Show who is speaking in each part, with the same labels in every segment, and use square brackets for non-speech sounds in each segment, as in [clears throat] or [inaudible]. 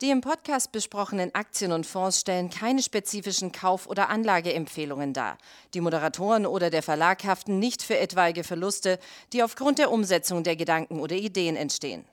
Speaker 1: Die im Podcast besprochenen Aktien und Fonds stellen keine spezifischen Kauf- oder Anlageempfehlungen dar. Die Moderatoren oder der Verlag haften nicht für etwaige Verluste, die aufgrund der Umsetzung der Gedanken oder Ideen entstehen.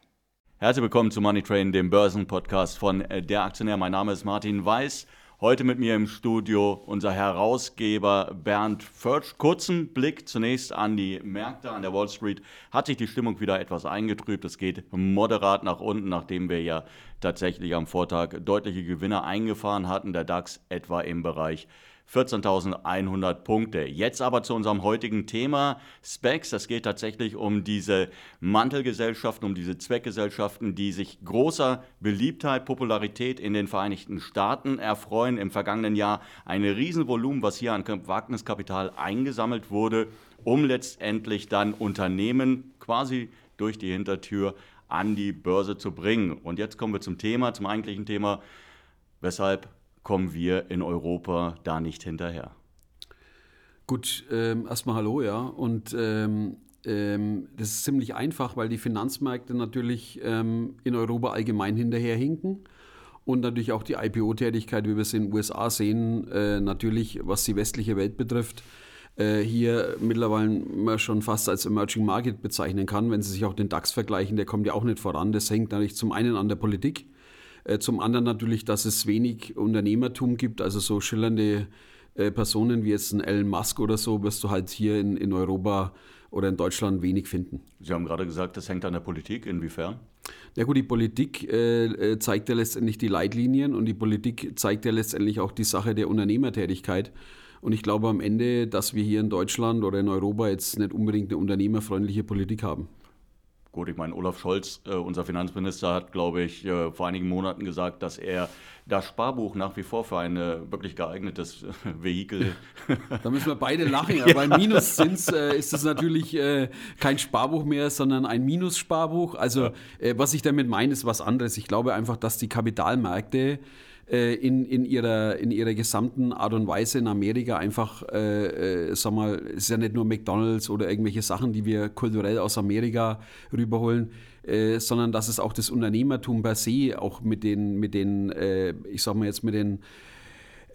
Speaker 2: Herzlich willkommen zu Money Train, dem Börsenpodcast von äh, Der Aktionär. Mein Name ist Martin Weiß. Heute mit mir im Studio unser Herausgeber Bernd Förtsch. Kurzen Blick zunächst an die Märkte an der Wall Street. Hat sich die Stimmung wieder etwas eingetrübt. Es geht moderat nach unten, nachdem wir ja tatsächlich am Vortag deutliche Gewinne eingefahren hatten. Der DAX etwa im Bereich 14.100 Punkte. Jetzt aber zu unserem heutigen Thema Specs. Das geht tatsächlich um diese Mantelgesellschaften, um diese Zweckgesellschaften, die sich großer Beliebtheit, Popularität in den Vereinigten Staaten erfreuen. Im vergangenen Jahr ein Riesenvolumen, was hier an Wagniskapital eingesammelt wurde, um letztendlich dann Unternehmen quasi durch die Hintertür an die Börse zu bringen. Und jetzt kommen wir zum Thema, zum eigentlichen Thema. Weshalb kommen wir in Europa da nicht hinterher.
Speaker 3: Gut, ähm, erstmal hallo, ja. Und ähm, ähm, das ist ziemlich einfach, weil die Finanzmärkte natürlich ähm, in Europa allgemein hinterherhinken. Und natürlich auch die IPO-Tätigkeit, wie wir es in den USA sehen, äh, natürlich, was die westliche Welt betrifft, äh, hier mittlerweile schon fast als Emerging Market bezeichnen kann. Wenn Sie sich auch den DAX vergleichen, der kommt ja auch nicht voran. Das hängt natürlich zum einen an der Politik zum anderen natürlich, dass es wenig Unternehmertum gibt, also so schillernde äh, Personen wie jetzt ein Elon Musk oder so, wirst du halt hier in, in Europa oder in Deutschland wenig finden.
Speaker 2: Sie haben gerade gesagt, das hängt an der Politik. Inwiefern?
Speaker 3: Ja gut, die Politik äh, äh, zeigt ja letztendlich die Leitlinien und die Politik zeigt ja letztendlich auch die Sache der Unternehmertätigkeit. Und ich glaube am Ende, dass wir hier in Deutschland oder in Europa jetzt nicht unbedingt eine unternehmerfreundliche Politik haben.
Speaker 2: Gut, ich meine, Olaf Scholz, äh, unser Finanzminister, hat, glaube ich, äh, vor einigen Monaten gesagt, dass er das Sparbuch nach wie vor für ein äh, wirklich geeignetes äh, Vehikel. [laughs]
Speaker 3: da müssen wir beide lachen, aber beim Minuszins äh, ist es natürlich äh, kein Sparbuch mehr, sondern ein Minussparbuch. Also, was ich damit meine, ist was anderes. Ich glaube einfach, dass die Kapitalmärkte in, in, ihrer, in ihrer gesamten Art und Weise in Amerika einfach, äh, äh, sag mal, es ist ja nicht nur McDonalds oder irgendwelche Sachen, die wir kulturell aus Amerika rüberholen, äh, sondern dass es auch das Unternehmertum per se, auch mit den, mit den äh, ich sag mal jetzt mit den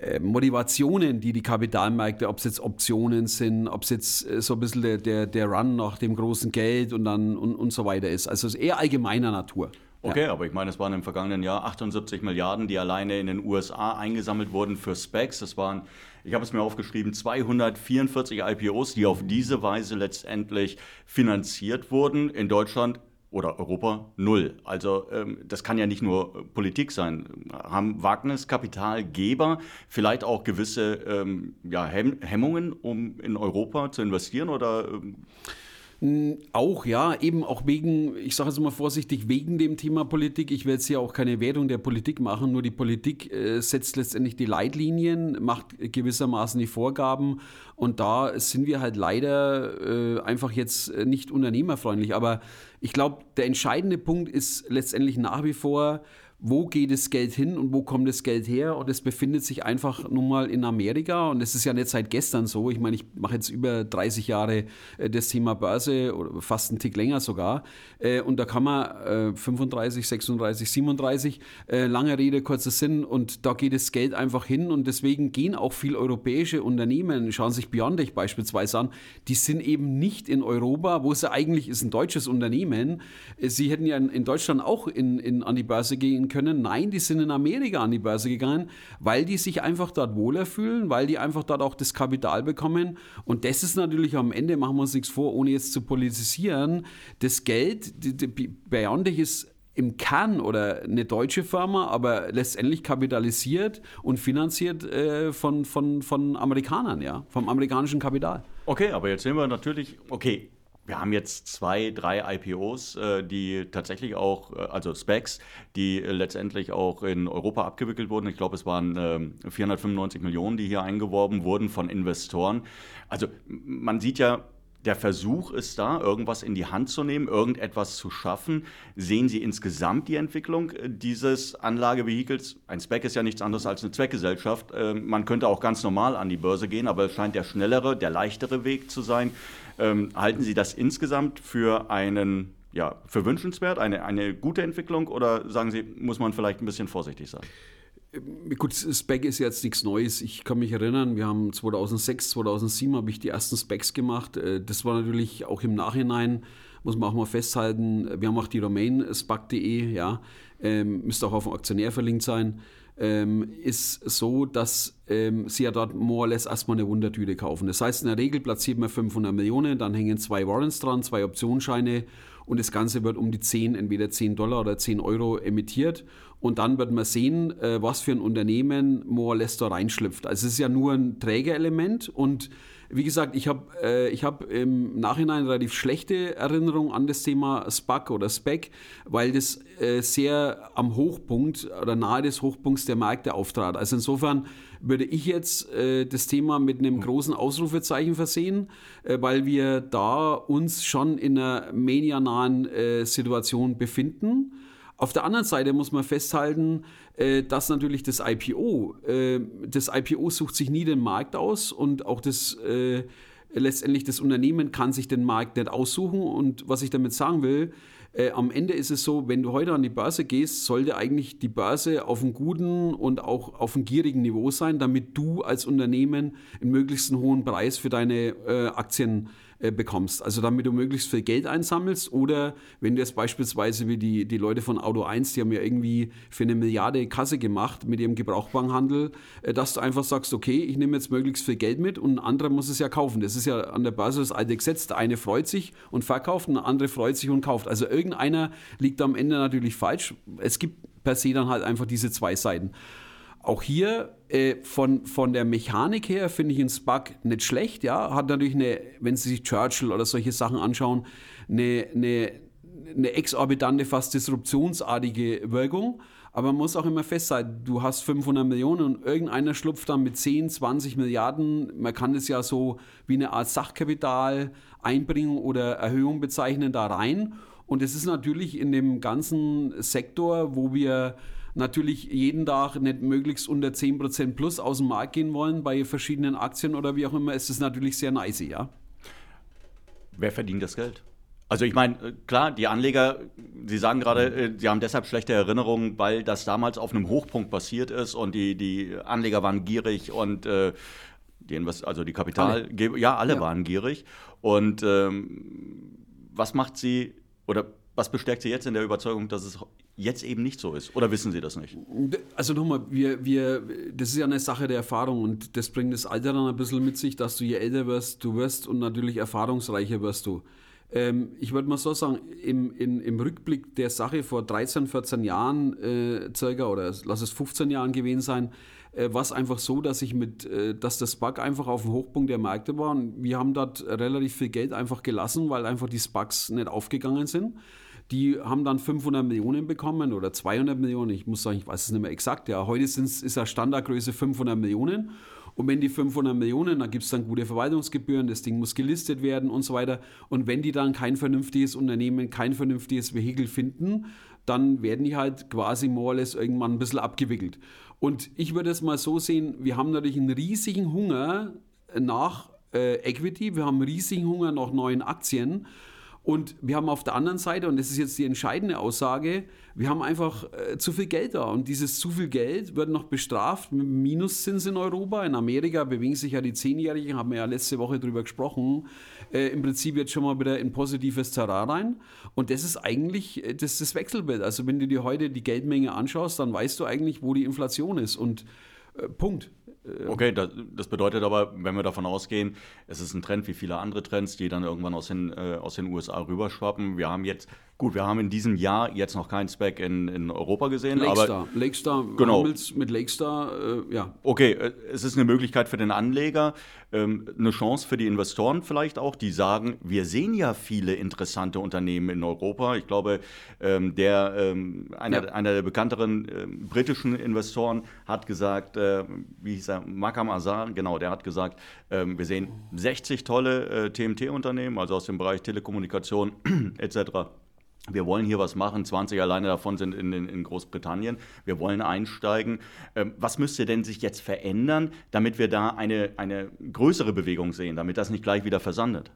Speaker 3: äh, Motivationen, die die Kapitalmärkte, ob es jetzt Optionen sind, ob es jetzt so ein bisschen der, der, der Run nach dem großen Geld und dann und, und so weiter ist. Also es ist eher allgemeiner Natur.
Speaker 2: Okay, ja. aber ich meine, es waren im vergangenen Jahr 78 Milliarden, die alleine in den USA eingesammelt wurden für Specs. Das waren, ich habe es mir aufgeschrieben, 244 IPOs, die auf diese Weise letztendlich finanziert wurden. In Deutschland oder Europa null. Also ähm, das kann ja nicht nur Politik sein. Haben Wagniskapitalgeber vielleicht auch gewisse ähm, ja, Hemmungen, um in Europa zu investieren oder? Ähm
Speaker 3: auch, ja, eben auch wegen, ich sage jetzt mal vorsichtig, wegen dem Thema Politik. Ich will jetzt hier auch keine Wertung der Politik machen, nur die Politik äh, setzt letztendlich die Leitlinien, macht gewissermaßen die Vorgaben und da sind wir halt leider äh, einfach jetzt nicht unternehmerfreundlich. Aber ich glaube, der entscheidende Punkt ist letztendlich nach wie vor, wo geht das Geld hin und wo kommt das Geld her? Und es befindet sich einfach nun mal in Amerika und es ist ja nicht seit gestern so. Ich meine, ich mache jetzt über 30 Jahre äh, das Thema Börse oder fast einen Tick länger sogar. Äh, und da kann man 35, 36, 37, lange Rede, kurzer Sinn und da geht das Geld einfach hin und deswegen gehen auch viele europäische Unternehmen, schauen sich Beyondech beispielsweise an, die sind eben nicht in Europa, wo es ja eigentlich ist ein deutsches Unternehmen. Äh, sie hätten ja in Deutschland auch in, in, an die Börse gehen können. Nein, die sind in Amerika an die Börse gegangen, weil die sich einfach dort wohler fühlen, weil die einfach dort auch das Kapital bekommen. Und das ist natürlich am Ende, machen wir uns nichts vor, ohne jetzt zu politisieren, das Geld, Beyondech ist im Kern oder eine deutsche Firma, aber letztendlich kapitalisiert und finanziert äh, von, von, von Amerikanern, ja, vom amerikanischen Kapital.
Speaker 2: Okay, aber jetzt sehen wir natürlich, okay, wir haben jetzt zwei, drei IPOs, äh, die tatsächlich auch, äh, also Specs, die letztendlich auch in Europa abgewickelt wurden. Ich glaube, es waren 495 ähm, Millionen, die hier eingeworben wurden von Investoren. Also man sieht ja, der Versuch ist da, irgendwas in die Hand zu nehmen, irgendetwas zu schaffen. Sehen Sie insgesamt die Entwicklung äh, dieses Anlagevehikels? Ein Spec ist ja nichts anderes als eine Zweckgesellschaft. Man könnte auch ganz normal an die Börse gehen, aber es scheint der schnellere, der leichtere Weg zu sein. Ähm, halten Sie das insgesamt für einen ja, für wünschenswert, eine, eine gute Entwicklung oder sagen Sie, muss man vielleicht ein bisschen vorsichtig sein?
Speaker 3: Äh, gut, Spec ist jetzt nichts Neues. Ich kann mich erinnern, wir haben 2006, 2007 habe ich die ersten Specs gemacht. Äh, das war natürlich auch im Nachhinein, muss man auch mal festhalten, wir haben auch die Domain spac.de, ja, ähm, müsste auch auf dem Aktionär verlinkt sein ähm, ist so, dass ähm, sie ja dort more or less erstmal eine Wundertüte kaufen. Das heißt, in der Regel platziert man 500 Millionen, dann hängen zwei Warrants dran, zwei Optionsscheine und das Ganze wird um die 10, entweder 10 Dollar oder 10 Euro emittiert und dann wird man sehen, äh, was für ein Unternehmen more or less da reinschlüpft. Also es ist ja nur ein Trägerelement und wie gesagt, ich habe äh, hab im Nachhinein relativ schlechte Erinnerungen an das Thema SPAC oder SPEC, weil das äh, sehr am Hochpunkt oder nahe des Hochpunkts der Märkte auftrat. Also insofern würde ich jetzt äh, das Thema mit einem großen Ausrufezeichen versehen, äh, weil wir da uns schon in einer medianahen äh, Situation befinden. Auf der anderen Seite muss man festhalten, äh, dass natürlich das IPO, äh, das IPO sucht sich nie den Markt aus und auch das äh, letztendlich das Unternehmen kann sich den Markt nicht aussuchen. Und was ich damit sagen will, äh, am Ende ist es so, wenn du heute an die Börse gehst, sollte eigentlich die Börse auf einem guten und auch auf einem gierigen Niveau sein, damit du als Unternehmen einen möglichst hohen Preis für deine äh, Aktien äh, bekommst. Also damit du möglichst viel Geld einsammelst oder wenn du jetzt beispielsweise wie die, die Leute von Auto 1, die haben ja irgendwie für eine Milliarde Kasse gemacht mit ihrem Gebrauchwagenhandel, äh, dass du einfach sagst, okay, ich nehme jetzt möglichst viel Geld mit und ein anderer muss es ja kaufen. Das ist ja an der Börse das alte Gesetz. Der eine freut sich und verkauft, und der andere freut sich und kauft. Also irgendeiner liegt am Ende natürlich falsch. Es gibt per se dann halt einfach diese zwei Seiten. Auch hier äh, von, von der Mechanik her finde ich ein Spug nicht schlecht, ja. Hat natürlich eine, wenn Sie sich Churchill oder solche Sachen anschauen, eine, eine, eine exorbitante, fast disruptionsartige Wirkung. Aber man muss auch immer festhalten, du hast 500 Millionen und irgendeiner schlupft dann mit 10, 20 Milliarden. Man kann das ja so wie eine Art Sachkapital Einbringung oder Erhöhung bezeichnen da rein. Und es ist natürlich in dem ganzen Sektor, wo wir natürlich jeden Tag nicht möglichst unter 10% plus aus dem Markt gehen wollen bei verschiedenen Aktien oder wie auch immer, ist es natürlich sehr nice, ja.
Speaker 2: Wer verdient das Geld? Also ich meine, äh, klar, die Anleger, Sie sagen gerade, äh, sie haben deshalb schlechte Erinnerungen, weil das damals auf einem Hochpunkt passiert ist und die, die Anleger waren gierig und äh, die Invest also die Kapitalgeber, ja, alle ja. waren gierig. Und ähm, was macht sie oder was bestärkt Sie jetzt in der Überzeugung, dass es jetzt eben nicht so ist? Oder wissen Sie das nicht?
Speaker 3: Also nochmal, wir, wir, das ist ja eine Sache der Erfahrung und das bringt das Alter dann ein bisschen mit sich, dass du je älter wirst, du wirst und natürlich erfahrungsreicher wirst du. Ähm, ich würde mal so sagen, im, in, im Rückblick der Sache vor 13, 14 Jahren äh, circa, oder lass es 15 Jahren gewesen sein, äh, war es einfach so, dass ich mit, äh, dass das Bug einfach auf dem Hochpunkt der Märkte war und wir haben dort relativ viel Geld einfach gelassen, weil einfach die Spugs nicht aufgegangen sind. Die haben dann 500 Millionen bekommen oder 200 Millionen. Ich muss sagen, ich weiß es nicht mehr exakt. Ja, heute ist ja Standardgröße 500 Millionen. Und wenn die 500 Millionen, da gibt es dann gute Verwaltungsgebühren, das Ding muss gelistet werden und so weiter. Und wenn die dann kein vernünftiges Unternehmen, kein vernünftiges Vehikel finden, dann werden die halt quasi more or less irgendwann ein bisschen abgewickelt. Und ich würde es mal so sehen, wir haben natürlich einen riesigen Hunger nach äh, Equity, wir haben einen riesigen Hunger nach neuen Aktien. Und wir haben auf der anderen Seite, und das ist jetzt die entscheidende Aussage, wir haben einfach äh, zu viel Geld da. Und dieses zu viel Geld wird noch bestraft mit Minuszins in Europa. In Amerika bewegen sich ja die Zehnjährigen, haben wir ja letzte Woche darüber gesprochen, äh, im Prinzip jetzt schon mal wieder in positives Terrain rein. Und das ist eigentlich äh, das, das Wechselbild. Also wenn du dir heute die Geldmenge anschaust, dann weißt du eigentlich, wo die Inflation ist. Und äh, Punkt.
Speaker 2: Äh, okay, das, das, bedeutet aber, wenn wir davon ausgehen, es ist ein Trend wie viele andere Trends, die dann irgendwann aus den, äh, aus den USA rüberschwappen. Wir haben jetzt Gut, wir haben in diesem Jahr jetzt noch keinen Spec in, in Europa gesehen.
Speaker 3: Lakestar,
Speaker 2: aber
Speaker 3: Lakestar, genau. mit Lakestar, äh, ja.
Speaker 2: Okay, äh, es ist eine Möglichkeit für den Anleger, ähm, eine Chance für die Investoren vielleicht auch, die sagen, wir sehen ja viele interessante Unternehmen in Europa. Ich glaube, ähm, der, ähm, einer, ja. einer der bekannteren äh, britischen Investoren hat gesagt, äh, wie hieß er, Makam Azar, genau, der hat gesagt, ähm, wir sehen 60 tolle äh, TMT-Unternehmen, also aus dem Bereich Telekommunikation [clears throat] etc wir wollen hier was machen, 20 alleine davon sind in, in, in Großbritannien, wir wollen einsteigen. Ähm, was müsste denn sich jetzt verändern, damit wir da eine, eine größere Bewegung sehen, damit das nicht gleich wieder versandet?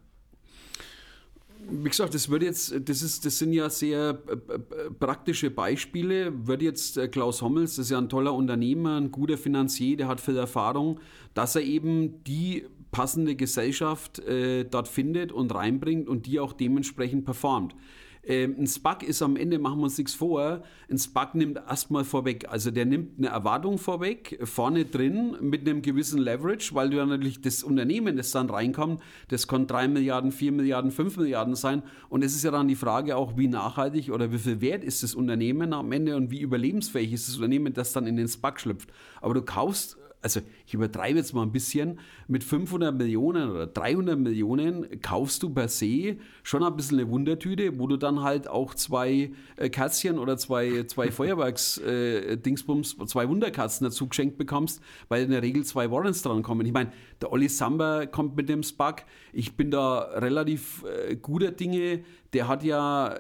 Speaker 3: wie gesagt, das wird jetzt, das ist, das sind ja sehr äh, praktische Beispiele. Wird jetzt äh, Klaus Hommels, das ist ja ein toller Unternehmer, ein guter Finanzier, der hat viel Erfahrung, dass er eben die passende Gesellschaft äh, dort findet und reinbringt und die auch dementsprechend performt. Ähm, ein SPAC ist am Ende, machen wir uns nichts vor, ein SPAC nimmt erstmal vorweg, also der nimmt eine Erwartung vorweg, vorne drin mit einem gewissen Leverage, weil du ja natürlich das Unternehmen, das dann reinkommt, das kann 3 Milliarden, 4 Milliarden, 5 Milliarden sein und es ist ja dann die Frage auch, wie nachhaltig oder wie viel wert ist das Unternehmen am Ende und wie überlebensfähig ist das Unternehmen, das dann in den SPAC schlüpft. Aber du kaufst also ich übertreibe jetzt mal ein bisschen, mit 500 Millionen oder 300 Millionen kaufst du per se schon ein bisschen eine Wundertüte, wo du dann halt auch zwei äh, Kerzchen oder zwei, zwei [laughs] Feuerwerks-Dingsbums, äh, zwei Wunderkerzen dazu geschenkt bekommst, weil in der Regel zwei Warrants dran kommen. Ich meine, der Olli Samba kommt mit dem Spark. Ich bin da relativ äh, guter Dinge. Der hat ja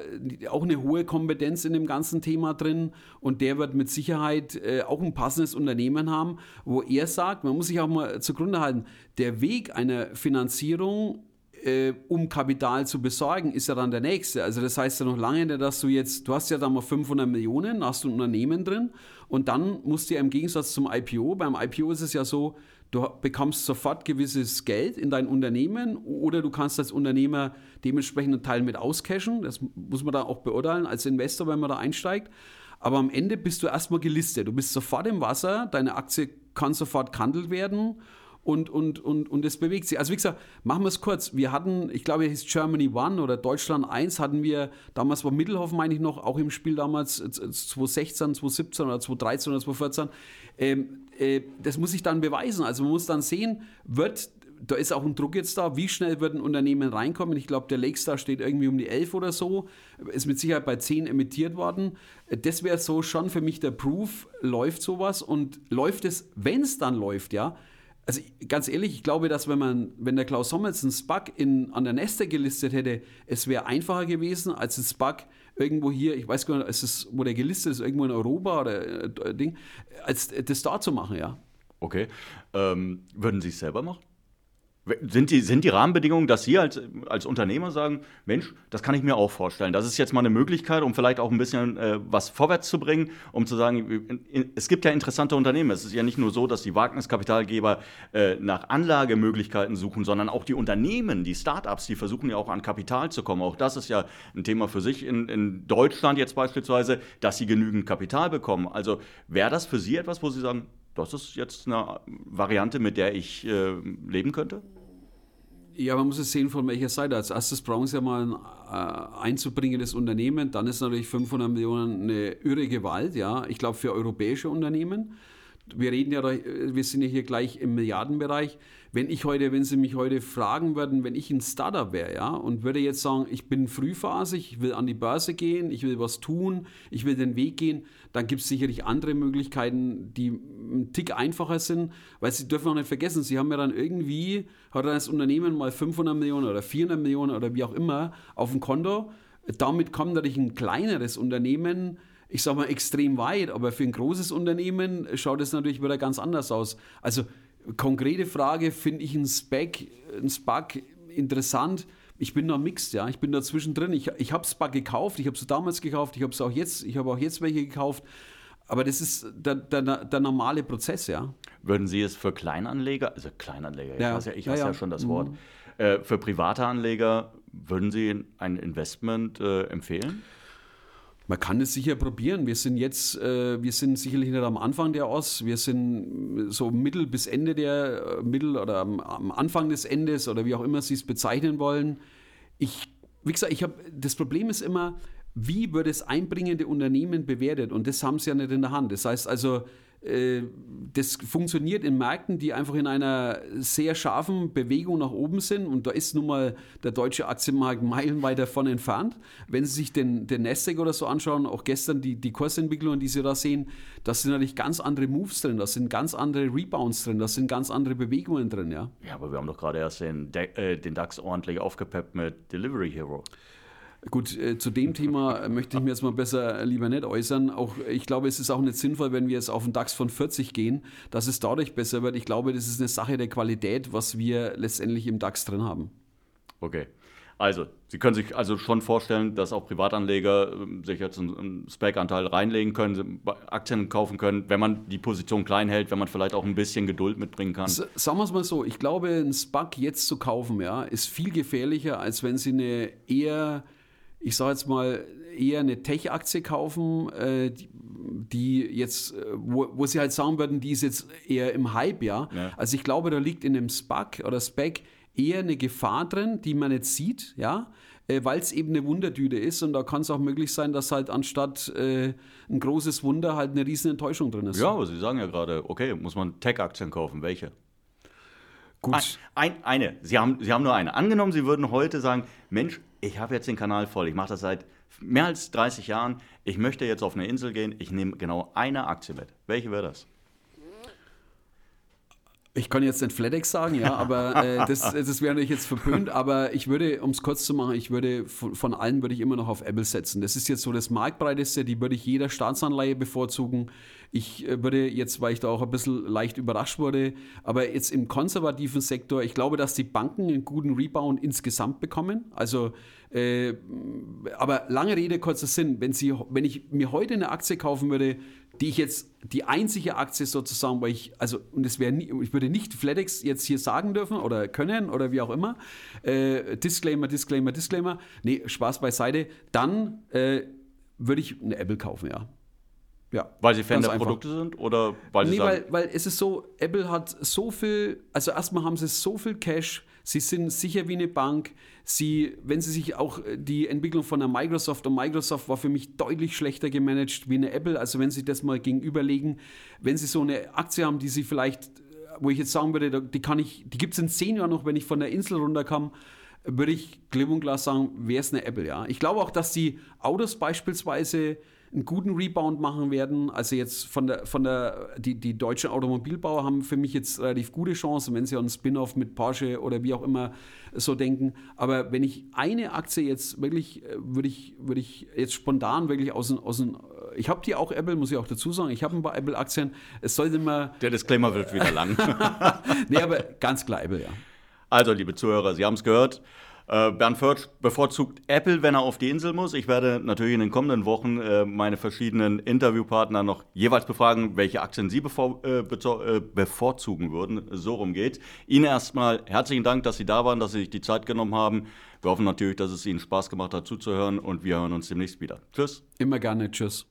Speaker 3: auch eine hohe Kompetenz in dem ganzen Thema drin und der wird mit Sicherheit äh, auch ein passendes Unternehmen haben, wo er sagt, man muss sich auch mal zugrunde halten, der Weg einer Finanzierung äh, um Kapital zu besorgen, ist ja dann der nächste. Also das heißt ja noch lange nicht, dass du jetzt, du hast ja dann mal 500 Millionen, hast du ein Unternehmen drin und dann musst du ja im Gegensatz zum IPO, beim IPO ist es ja so, du bekommst sofort gewisses Geld in dein Unternehmen oder du kannst als Unternehmer dementsprechend einen Teil mit auscashen. Das muss man da auch beurteilen als Investor, wenn man da einsteigt. Aber am Ende bist du erstmal gelistet. Du bist sofort im Wasser, deine Aktie kann sofort gehandelt werden und, und, und, und es bewegt sich. Also wie gesagt, machen wir es kurz. Wir hatten, ich glaube, es hieß Germany One oder Deutschland 1 hatten wir, damals war Mittelhoff, meine ich noch, auch im Spiel damals 2016, 2017 oder 2013 oder 2014. Ähm, äh, das muss sich dann beweisen. Also man muss dann sehen, wird da ist auch ein Druck jetzt da. Wie schnell wird ein Unternehmen reinkommen? Ich glaube, der Lakestar steht irgendwie um die 11 oder so. Ist mit Sicherheit bei 10 emittiert worden. Das wäre so schon für mich der Proof, läuft sowas und läuft es, wenn es dann läuft, ja, also ganz ehrlich, ich glaube, dass wenn man, wenn der Klaus Sommels einen SPAC in, an der Neste gelistet hätte, es wäre einfacher gewesen als ein SPAC irgendwo hier, ich weiß gar nicht, ist es, wo der gelistet ist, irgendwo in Europa oder äh, Ding, als das da zu machen, ja.
Speaker 2: Okay. Ähm, würden Sie es selber machen? Sind die, sind die Rahmenbedingungen, dass Sie als, als Unternehmer sagen, Mensch, das kann ich mir auch vorstellen. Das ist jetzt mal eine Möglichkeit, um vielleicht auch ein bisschen äh, was vorwärts zu bringen, um zu sagen, es gibt ja interessante Unternehmen. Es ist ja nicht nur so, dass die Wagniskapitalgeber äh, nach Anlagemöglichkeiten suchen, sondern auch die Unternehmen, die Startups, die versuchen ja auch an Kapital zu kommen. Auch das ist ja ein Thema für sich in, in Deutschland jetzt beispielsweise, dass sie genügend Kapital bekommen. Also wäre das für Sie etwas, wo Sie sagen, das ist jetzt eine Variante, mit der ich äh, leben könnte?
Speaker 3: Ja, man muss es sehen, von welcher Seite. Als erstes brauchen Sie ja mal ein äh, einzubringendes Unternehmen. Dann ist natürlich 500 Millionen eine irre Gewalt. Ja, ich glaube für europäische Unternehmen. Wir reden ja, wir sind ja hier gleich im Milliardenbereich. Wenn ich heute, wenn Sie mich heute fragen würden, wenn ich ein Startup wäre, ja, und würde jetzt sagen, ich bin frühphasig, ich will an die Börse gehen, ich will was tun, ich will den Weg gehen, dann gibt es sicherlich andere Möglichkeiten, die ein Tick einfacher sind, weil Sie dürfen auch nicht vergessen, Sie haben ja dann irgendwie, hat das Unternehmen mal 500 Millionen oder 400 Millionen oder wie auch immer auf dem Konto, damit kommt natürlich ein kleineres Unternehmen, ich sage mal, extrem weit, aber für ein großes Unternehmen schaut es natürlich wieder ganz anders aus. Also konkrete Frage, finde ich ein Spec, ein SPAC interessant? Ich bin da mixed, ja. Ich bin da zwischendrin. Ich, ich habe SPAC gekauft, ich habe es damals gekauft, ich habe es auch jetzt, ich habe auch jetzt welche gekauft. Aber das ist der, der, der, normale Prozess, ja.
Speaker 2: Würden Sie es für Kleinanleger, also Kleinanleger, ja. ich hasse ja, ich hasse ja, ja. schon das Wort, mhm. äh, für private Anleger, würden Sie ein Investment äh, empfehlen?
Speaker 3: Man kann es sicher probieren. Wir sind jetzt, äh, wir sind sicherlich nicht am Anfang der OS, wir sind so Mittel bis Ende der, äh, Mittel oder am, am, Anfang des Endes oder wie auch immer Sie es bezeichnen wollen. Ich, wie gesagt, ich habe, das Problem ist immer, wie wird das einbringende Unternehmen bewertet? Und das haben Sie ja nicht in der Hand. Das heißt also, äh, das funktioniert in Märkten, die einfach in einer sehr scharfen Bewegung nach oben sind. Und da ist nun mal der deutsche Aktienmarkt meilenweit davon entfernt. Wenn Sie sich den, den Nasdaq oder so anschauen, auch gestern die, die Kursentwicklungen, die Sie da sehen, da sind natürlich ganz andere Moves drin, da sind ganz andere Rebounds drin, da sind ganz andere Bewegungen drin. Ja,
Speaker 2: ja aber wir haben doch gerade erst den, äh, den DAX ordentlich aufgepeppt mit Delivery Hero.
Speaker 3: Gut, äh, zu dem Thema möchte ich mir jetzt mal besser lieber nicht äußern. Auch ich glaube, es ist auch nicht sinnvoll, wenn wir jetzt auf einen DAX von 40 gehen, dass es dadurch besser wird. Ich glaube, das ist eine Sache der Qualität, was wir letztendlich im DAX drin haben.
Speaker 2: Okay. Also, Sie können sich also schon vorstellen, dass auch Privatanleger äh, sich jetzt einen Spec-Anteil reinlegen können, Aktien kaufen können, wenn man die Position klein hält, wenn man vielleicht auch ein bisschen Geduld mitbringen kann. S
Speaker 3: sagen wir es mal so, ich glaube, ein SPAC jetzt zu kaufen, ja, ist viel gefährlicher, als wenn Sie eine eher, ich sage jetzt mal, eher eine Tech-Aktie kaufen, äh, die, jetzt, äh, wo, wo, Sie halt sagen würden, die ist jetzt eher im Hype, ja. ja. Also ich glaube, da liegt in einem SPAC oder Spec eher eine Gefahr drin, die man nicht sieht, ja, äh, weil es eben eine Wundertüte ist und da kann es auch möglich sein, dass halt anstatt äh, ein großes Wunder halt eine riesen Enttäuschung drin ist.
Speaker 2: Ja, aber Sie sagen ja gerade, okay, muss man Tech-Aktien kaufen, welche? Gut. Ein, ein, eine. Sie haben, Sie haben nur eine. Angenommen, Sie würden heute sagen, Mensch, ich habe jetzt den Kanal voll, ich mache das seit mehr als 30 Jahren, ich möchte jetzt auf eine Insel gehen, ich nehme genau eine Aktie mit. Welche wäre das?
Speaker 3: Ich kann jetzt nicht FedEx sagen, ja, aber äh, das, [laughs] das wäre natürlich jetzt verpönt. Aber ich würde, um es kurz zu machen, ich würde von, von, allen würde ich immer noch auf Apple setzen. Das ist jetzt so das marktbreiteste, die würde ich jeder Staatsanleihe bevorzugen. Ich äh, würde jetzt, weil ich da auch ein bisschen leicht überrascht wurde, aber jetzt im konservativen Sektor, ich glaube, dass die Banken einen guten Rebound insgesamt bekommen. Also, äh, aber lange Rede, kurzer Sinn, wenn, Sie, wenn ich mir heute eine Aktie kaufen würde, die ich jetzt, die einzige Aktie sozusagen, weil ich, also, und es wäre ich würde nicht FedEx jetzt hier sagen dürfen oder können oder wie auch immer, äh, Disclaimer, Disclaimer, Disclaimer, nee, Spaß beiseite, dann äh, würde ich eine Apple kaufen, ja.
Speaker 2: Ja, weil sie Fan der Produkte sind oder weil sie
Speaker 3: nee, sagen, weil, weil es ist so, Apple hat so viel, also erstmal haben sie so viel Cash, sie sind sicher wie eine Bank, sie, wenn sie sich auch äh, die Entwicklung von der Microsoft und Microsoft war für mich deutlich schlechter gemanagt wie eine Apple, also wenn sie das mal gegenüberlegen, wenn sie so eine Aktie haben, die sie vielleicht, wo ich jetzt sagen würde, die kann ich, die gibt es in zehn Jahren noch, wenn ich von der Insel runterkam, würde ich klipp und klar sagen, wäre es eine Apple, ja. Ich glaube auch, dass die Autos beispielsweise einen guten Rebound machen werden. Also jetzt von der, von der, die, die deutschen Automobilbauer haben für mich jetzt relativ gute Chancen, wenn sie an Spin-off mit Porsche oder wie auch immer so denken. Aber wenn ich eine Aktie jetzt wirklich, äh, würde ich, würde ich jetzt spontan wirklich aus dem, aus dem ich habe die auch Apple, muss ich auch dazu sagen. Ich habe ein paar Apple-Aktien. Es sollte immer.
Speaker 2: Der Disclaimer wird wieder lang. [laughs]
Speaker 3: nee, aber ganz klar Apple, ja.
Speaker 2: Also, liebe Zuhörer, Sie haben es gehört. Äh, Bernd Förtsch bevorzugt Apple, wenn er auf die Insel muss. Ich werde natürlich in den kommenden Wochen äh, meine verschiedenen Interviewpartner noch jeweils befragen, welche Aktien sie bevor, äh, äh, bevorzugen würden. So rum geht. Ihnen erstmal herzlichen Dank, dass Sie da waren, dass Sie sich die Zeit genommen haben. Wir hoffen natürlich, dass es Ihnen Spaß gemacht hat zuzuhören und wir hören uns demnächst wieder. Tschüss.
Speaker 3: Immer gerne. Tschüss.